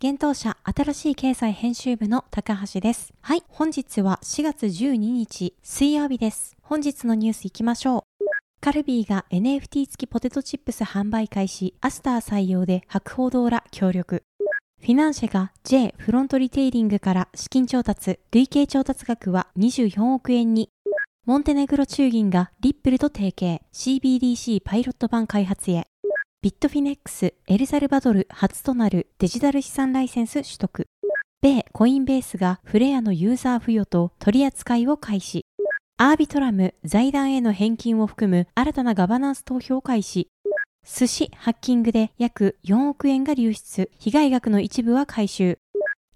現当社新しい経済編集部の高橋です。はい、本日は4月12日水曜日です。本日のニュースいきましょう。カルビーが NFT 付きポテトチップス販売開始、アスター採用で博報堂ら協力。フィナンシェが J フロントリテイリングから資金調達、累計調達額は24億円に。モンテネグロ中銀がリップルと提携、CBDC パイロット版開発へ。ビットフィネックス、エルサルバドル初となるデジタル資産ライセンス取得。米コインベースがフレアのユーザー付与と取り扱いを開始。アービトラム財団への返金を含む新たなガバナンス投票開始。寿司ハッキングで約4億円が流出。被害額の一部は回収。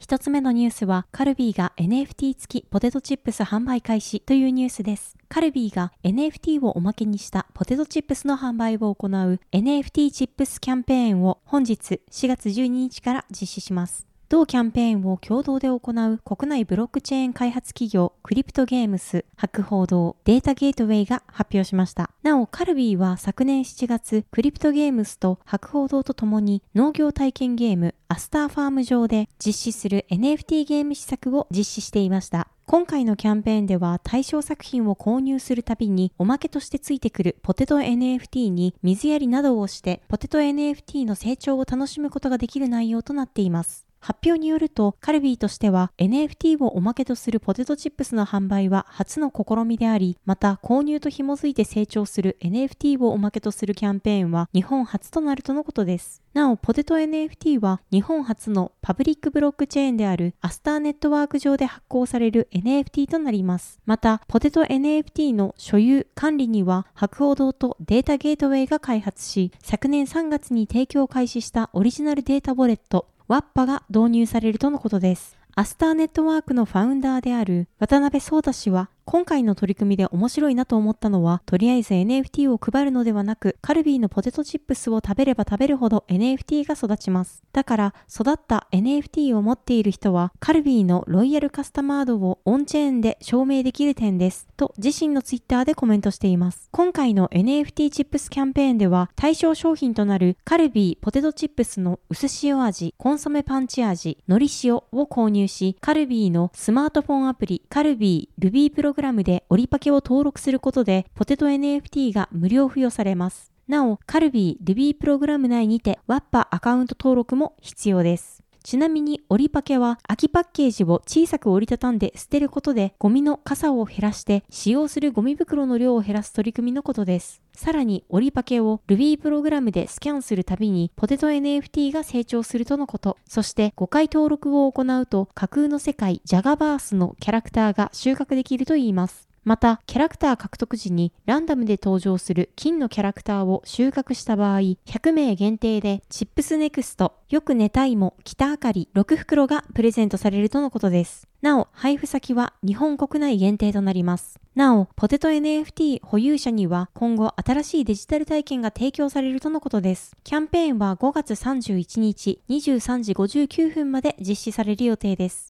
一つ目のニュースは、カルビーが NFT 付きポテトチップス販売開始というニュースです。カルビーが NFT をおまけにしたポテトチップスの販売を行う NFT チップスキャンペーンを本日4月12日から実施します。同キャンペーンを共同で行う国内ブロックチェーン開発企業クリプトゲームス博報堂データゲートウェイが発表しました。なお、カルビーは昨年7月クリプトゲームスと博報堂とともに農業体験ゲームアスターファーム上で実施する NFT ゲーム施策を実施していました。今回のキャンペーンでは対象作品を購入するたびにおまけとしてついてくるポテト NFT に水やりなどをしてポテト NFT の成長を楽しむことができる内容となっています。発表によると、カルビーとしては NFT をおまけとするポテトチップスの販売は初の試みであり、また購入と紐づいて成長する NFT をおまけとするキャンペーンは日本初となるとのことです。なお、ポテト NFT は日本初のパブリックブロックチェーンであるアスターネットワーク上で発行される NFT となります。また、ポテト NFT の所有、管理には博報堂とデータゲートウェイが開発し、昨年3月に提供を開始したオリジナルデータウォレット、ワッパが導入されるとのことです。アスターネットワークのファウンダーである渡辺壮太氏は、今回の取り組みで面白いなと思ったのは、とりあえず NFT を配るのではなく、カルビーのポテトチップスを食べれば食べるほど NFT が育ちます。だから、育った NFT を持っている人は、カルビーのロイヤルカスタマードをオンチェーンで証明できる点です。と、自身のツイッターでコメントしています。今回の NFT チップスキャンペーンでは、対象商品となるカルビーポテトチップスの薄塩味、コンソメパンチ味、海苔塩を購入し、カルビーのスマートフォンアプリ、カルビールビープロログラムでオリパケを登録することで、ポテト NFT が無料付与されます。なお、カルビールビープログラム内にて、ワッパアカウント登録も必要です。ちなみに、折りパケは空きパッケージを小さく折りたたんで捨てることで、ゴミの傘を減らして、使用するゴミ袋の量を減らす取り組みのことです。さらに、折りパケを Ruby プログラムでスキャンするたびに、ポテト NFT が成長するとのこと。そして、5回登録を行うと、架空の世界、ジャガバースのキャラクターが収穫できるといいます。また、キャラクター獲得時にランダムで登場する金のキャラクターを収穫した場合、100名限定でチップスネクスト、よく寝たいも、北あかり6袋がプレゼントされるとのことです。なお、配布先は日本国内限定となります。なお、ポテト NFT 保有者には今後新しいデジタル体験が提供されるとのことです。キャンペーンは5月31日23時59分まで実施される予定です。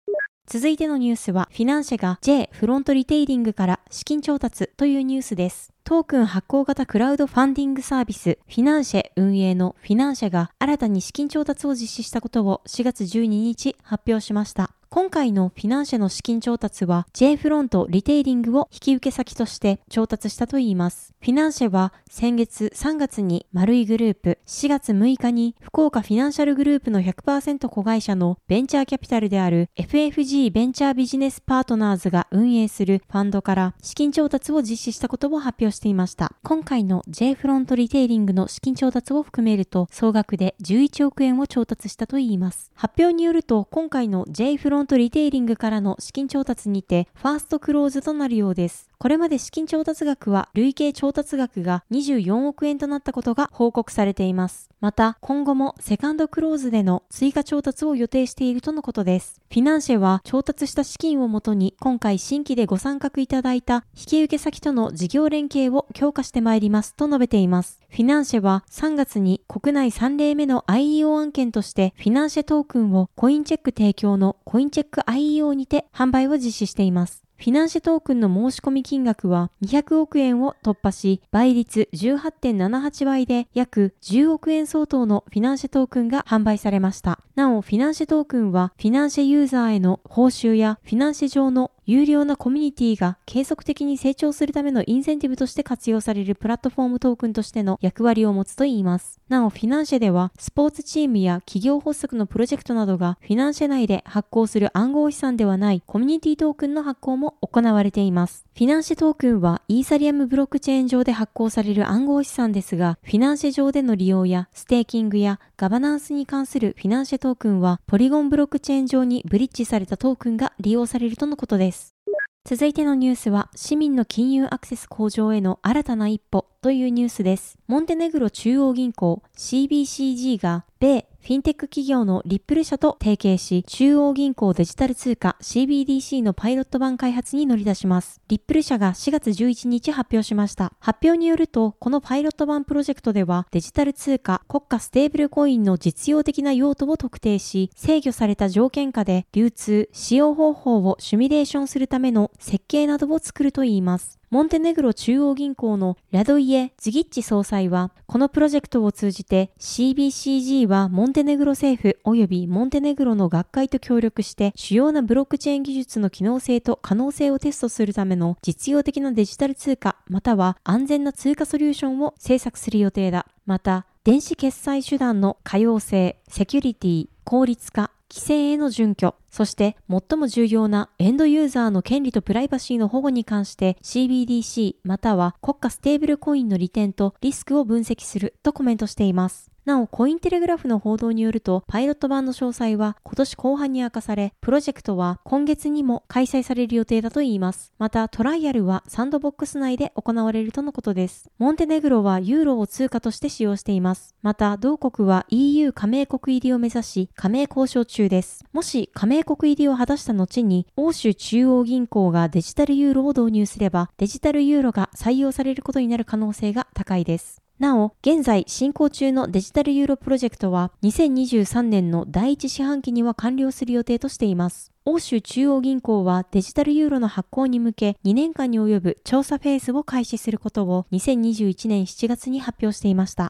続いてのニュースは、フィナンシェが J フロントリテイリングから資金調達というニュースです。トークン発行型クラウドファンディングサービス、フィナンシェ運営のフィナンシェが新たに資金調達を実施したことを4月12日発表しました。今回のフィナンシェの資金調達は J フロントリテイリングを引き受け先として調達したといいます。フィナンシェは先月3月に丸いグループ、4月6日に福岡フィナンシャルグループの100%子会社のベンチャーキャピタルである FFG ベンチャービジネスパートナーズが運営するファンドから資金調達を実施したことを発表していました。今回の J フロントリテイリングの資金調達を含めると総額で11億円を調達したといいます。発表によると今回の J フロントリテイリングからの資金調達にてファーストクローズとなるようです。これまで資金調達額は累計調達額が24億円となったことが報告されています。また、今後もセカンドクローズでの追加調達を予定しているとのことです。フィナンシェは調達した資金をもとに今回新規でご参画いただいた引受先との事業連携を強化してまいりますと述べています。フィナンシェは3月に国内3例目の IEO 案件としてフィナンシェトークンをコインチェック提供のコインチェック IEO にて販売を実施しています。フィナンシェトークンの申し込み金額は200億円を突破し、倍率18.78倍で約10億円相当のフィナンシェトークンが販売されました。なお、フィナンシェトークンはフィナンシェユーザーへの報酬やフィナンシェ上の有料なコミュニティが継続的に成長するためのインセンティブとして活用されるプラットフォームトークンとしての役割を持つといいます。なお、フィナンシェでは、スポーツチームや企業発足のプロジェクトなどが、フィナンシェ内で発行する暗号資産ではないコミュニティトークンの発行も行われています。フィナンシェトークンは、イーサリアムブロックチェーン上で発行される暗号資産ですが、フィナンシェ上での利用や、ステーキングやガバナンスに関するフィナンシェトークンは、ポリゴンブロックチェーン上にブリッジされたトークンが利用されるとのことです。続いてのニュースは、市民の金融アクセス向上への新たな一歩というニュースです。モンテネグロ中央銀行 CBCG が米フィンテック企業のリップル社と提携し、中央銀行デジタル通貨 CBDC のパイロット版開発に乗り出します。リップル社が4月11日発表しました。発表によると、このパイロット版プロジェクトでは、デジタル通貨国家ステーブルコインの実用的な用途を特定し、制御された条件下で流通、使用方法をシミュレーションするための設計などを作るといいます。モンテネグロ中央銀行のラドイエ・ズギッチ総裁は、このプロジェクトを通じて CBCG はモンテネグロ政府及びモンテネグロの学会と協力して主要なブロックチェーン技術の機能性と可能性をテストするための実用的なデジタル通貨または安全な通貨ソリューションを制作する予定だ。また、電子決済手段の可用性、セキュリティ、効率化、規制への準拠、そして最も重要なエンドユーザーの権利とプライバシーの保護に関して CBDC または国家ステーブルコインの利点とリスクを分析するとコメントしています。なお、コインテレグラフの報道によると、パイロット版の詳細は今年後半に明かされ、プロジェクトは今月にも開催される予定だといいます。また、トライアルはサンドボックス内で行われるとのことです。モンテネグロはユーロを通貨として使用しています。また、同国は EU 加盟国入りを目指し、加盟交渉中です。もし加盟国入りを果たした後に、欧州中央銀行がデジタルユーロを導入すれば、デジタルユーロが採用されることになる可能性が高いです。なお、現在進行中のデジタルユーロプロジェクトは2023年の第一四半期には完了する予定としています。欧州中央銀行はデジタルユーロの発行に向け2年間に及ぶ調査フェーズを開始することを2021年7月に発表していました。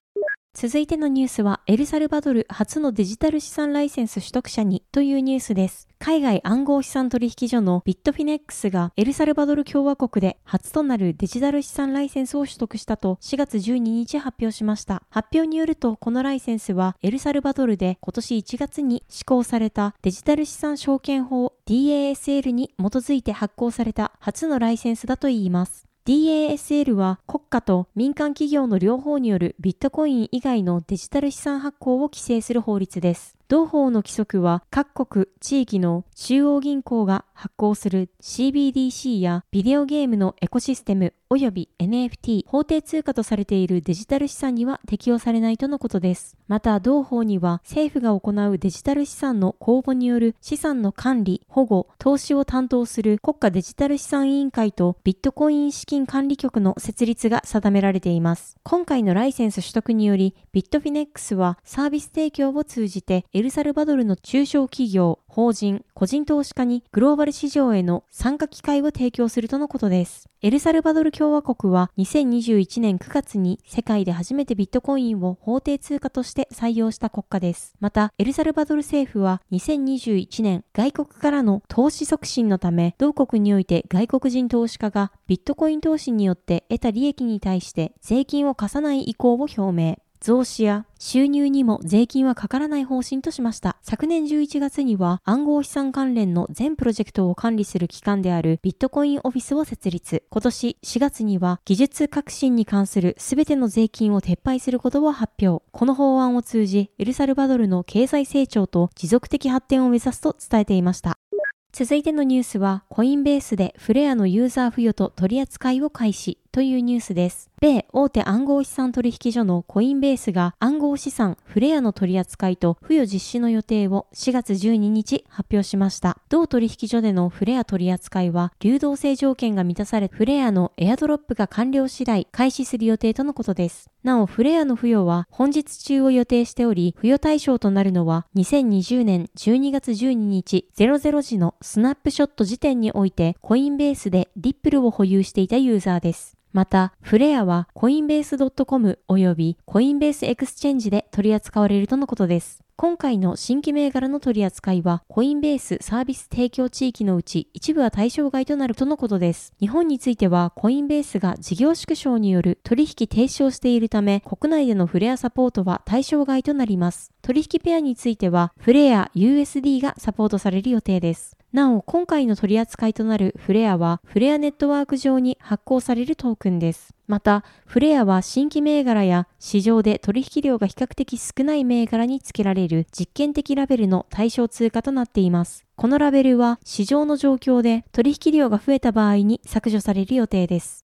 続いてのニュースは、エルサルバドル初のデジタル資産ライセンス取得者にというニュースです。海外暗号資産取引所のビットフィネックスがエルサルバドル共和国で初となるデジタル資産ライセンスを取得したと4月12日発表しました。発表によると、このライセンスはエルサルバドルで今年1月に施行されたデジタル資産証券法 DASL に基づいて発行された初のライセンスだといいます。DASL は国家と民間企業の両方によるビットコイン以外のデジタル資産発行を規制する法律です。同法の規則は各国、地域の中央銀行が発行する CBDC やビデオゲームのエコシステム及び NFT 法定通貨とされているデジタル資産には適用されないとのことです。また同法には政府が行うデジタル資産の公募による資産の管理、保護、投資を担当する国家デジタル資産委員会とビットコイン資金管理局の設立が定められています。今回のライセンス取得によりビットフィネックスはサービス提供を通じてエルサルバドルの中小企業、法人、個人投資家にグローバル市場への参加機会を提供するとのことです。エルサルバドル共和国は2021年9月に世界で初めてビットコインを法定通貨として採用した国家です。また、エルサルバドル政府は2021年外国からの投資促進のため、同国において外国人投資家がビットコイン投資によって得た利益に対して税金を課さない意向を表明。増資や収入にも税金はかからない方針としました。昨年11月には暗号資産関連の全プロジェクトを管理する機関であるビットコインオフィスを設立。今年4月には技術革新に関する全ての税金を撤廃することを発表。この法案を通じ、エルサルバドルの経済成長と持続的発展を目指すと伝えていました。続いてのニュースは、コインベースでフレアのユーザー付与と取り扱いを開始というニュースです。米大手暗号資産取引所のコインベースが暗号資産フレアの取り扱いと付与実施の予定を4月12日発表しました。同取引所でのフレア取り扱いは流動性条件が満たされフレアのエアドロップが完了次第開始する予定とのことです。なお、フレアの付与は本日中を予定しており、付与対象となるのは2020年12月12日00時のスナップショット時点においてコインベースでリップルを保有していたユーザーです。また、フレアはコインベース .com 及びコインベースエクスチェンジで取り扱われるとのことです。今回の新規銘柄の取り扱いは、コインベースサービス提供地域のうち一部は対象外となるとのことです。日本については、コインベースが事業縮小による取引停止をしているため、国内でのフレアサポートは対象外となります。取引ペアについては、フレア USD がサポートされる予定です。なお、今回の取り扱いとなるフレアは、フレアネットワーク上に発行されるトークンです。また、フレアは新規銘柄や市場で取引量が比較的少ない銘柄に付けられる実験的ラベルの対象通貨となっています。このラベルは市場の状況で取引量が増えた場合に削除される予定です。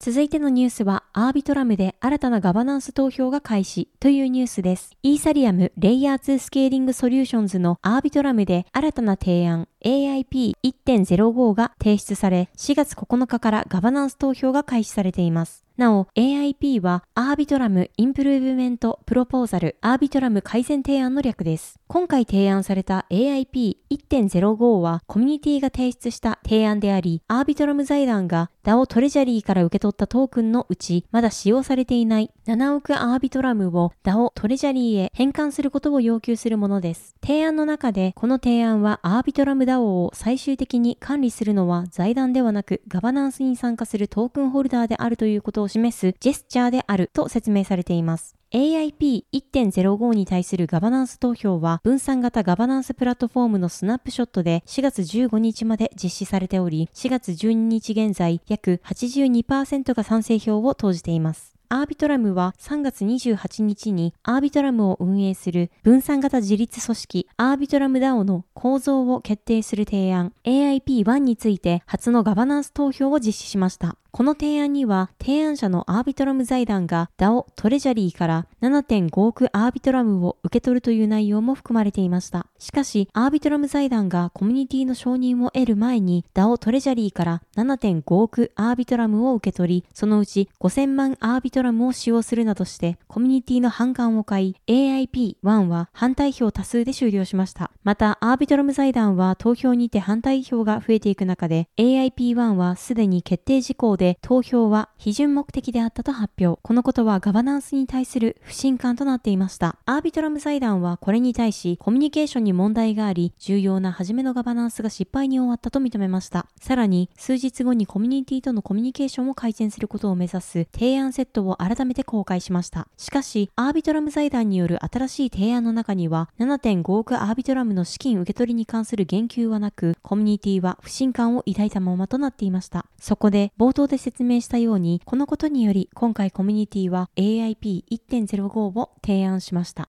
続いてのニュースは、アービトラムで新たなガバナンス投票が開始というニュースです。イーサリアムレイヤー2スケーリングソリューションズのアービトラムで新たな提案 AIP1.05 が提出され、4月9日からガバナンス投票が開始されています。なお、AIP はアービトラム Improvement Proposal アービトラム改善提案の略です。今回提案された AIP1.05 はコミュニティが提出した提案であり、アービトラム財団が DAO トレジャリーから受け取ったトークンのうち、まだ使用されていない7億アービトラムを DAO トレジャリーへ返還することを要求するものです。提案の中で、この提案はアービトラム DAO を最終的に管理するのは財団ではなくガバナンスに参加するトークンホルダーであるということを示すジェスチャーであると説明されています。AIP1.05 に対するガバナンス投票は分散型ガバナンスプラットフォームのスナップショットで4月15日まで実施されており、4月12日現在約82%が賛成票を投じています。アービトラムは3月28日にアービトラムを運営する分散型自立組織アービトラム DAO の構造を決定する提案 AIP1 について初のガバナンス投票を実施しました。この提案には、提案者のアービトラム財団が DAO トレジャリーから7.5億アービトラムを受け取るという内容も含まれていました。しかし、アービトラム財団がコミュニティの承認を得る前に DAO トレジャリーから7.5億アービトラムを受け取り、そのうち5000万アービトラムを使用するなどして、コミュニティの反感を買い、AIP1 は反対票多数で終了しました。また、アービトラム財団は投票にて反対票が増えていく中で、AIP1 はすでに決定事項でで投票は批准目的であったと発表。このことはガバナンスに対する不信感となっていました。アービトラム財団はこれに対しコミュニケーションに問題があり、重要な初めのガバナンスが失敗に終わったと認めました。さらに、数日後にコミュニティとのコミュニケーションを改善することを目指す提案セットを改めて公開しました。しかし、アービトラム財団による新しい提案の中には、7.5億アービトラムの資金受け取りに関する言及はなく、コミュニティは不信感を抱いたままとなっていました。そこで、冒頭で説明したように、このことにより今回コミュニティは AIP1.05 を提案しました。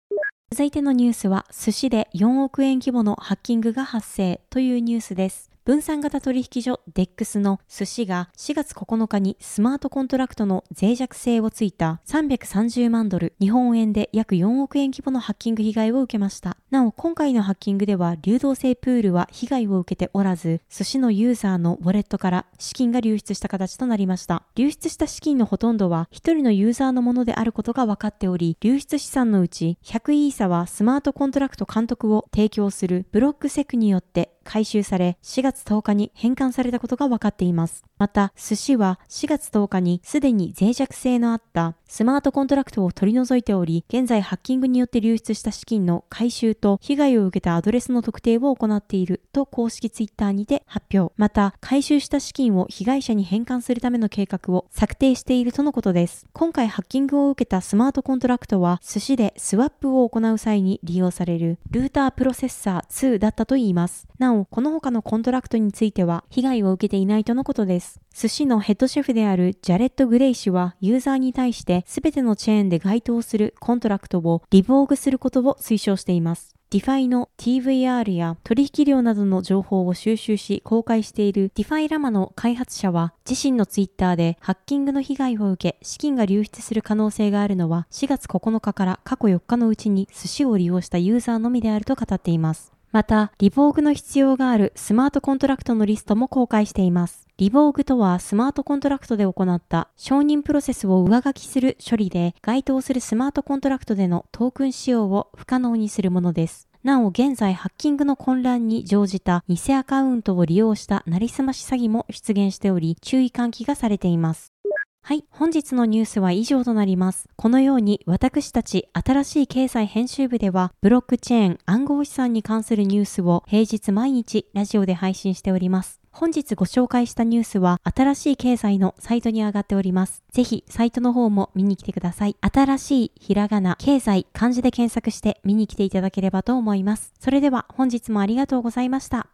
続いてのニュースは、寿司で4億円規模のハッキングが発生というニュースです。分散型取引所 DEX の寿司が4月9日にスマートコントラクトの脆弱性をついた330万ドル、日本円で約4億円規模のハッキング被害を受けました。なお、今回のハッキングでは流動性プールは被害を受けておらず、寿司のユーザーのウォレットから資金が流出した形となりました。流出した資金のほとんどは1人のユーザーのものであることが分かっており、流出資産のうち100イーサはスマートコントラクト監査を提供するブロックセクによって回収され4月10日に返還されたことが分かっています。また、寿司は4月10日にすでに脆弱性のあったスマートコントラクトを取り除いており、現在ハッキングによって流出した資金の回収と被害を受けたアドレスの特定を行っていると公式ツイッターにて発表。また、回収した資金を被害者に返還するための計画を策定しているとのことです。今回ハッキングを受けたスマートコントラクトは寿司でスワップを行う際に利用されるルータープロセッサー2だったといいます。なお、この他のコントラクトについては被害を受けていないとのことです。寿司のヘッドシェフであるジャレット・グレイ氏はユーザーに対して全てのチェーンで該当するコントラクトを revoke することを推奨しています。ディファイの TVL や取引量などの情報を収集し公開しているディファイラマの開発者は自身のツイッターでハッキングの被害を受け資金が流出する可能性があるのは4月9日から過去4日のうちに寿司を利用したユーザーのみであると語っています。また、 revoke の必要があるスマートコントラクトのリストも公開しています。 revokeとはスマートコントラクトで行った承認プロセスを上書きする処理で該当するスマートコントラクトでのトークン使用を不可能にするものです。なお現在ハッキングの混乱に乗じた偽アカウントを利用したなりすまし詐欺も出現しており注意喚起がされています。はい。本日のニュースは以上となります。このように私たち新しい経済編集部ではブロックチェーン暗号資産に関するニュースを平日毎日ラジオで配信しております。本日ご紹介したニュースは新しい経済のサイトに上がっております。ぜひサイトの方も見に来てください。新しいひらがな、経済、漢字で検索して見に来ていただければと思います。それでは本日もありがとうございました。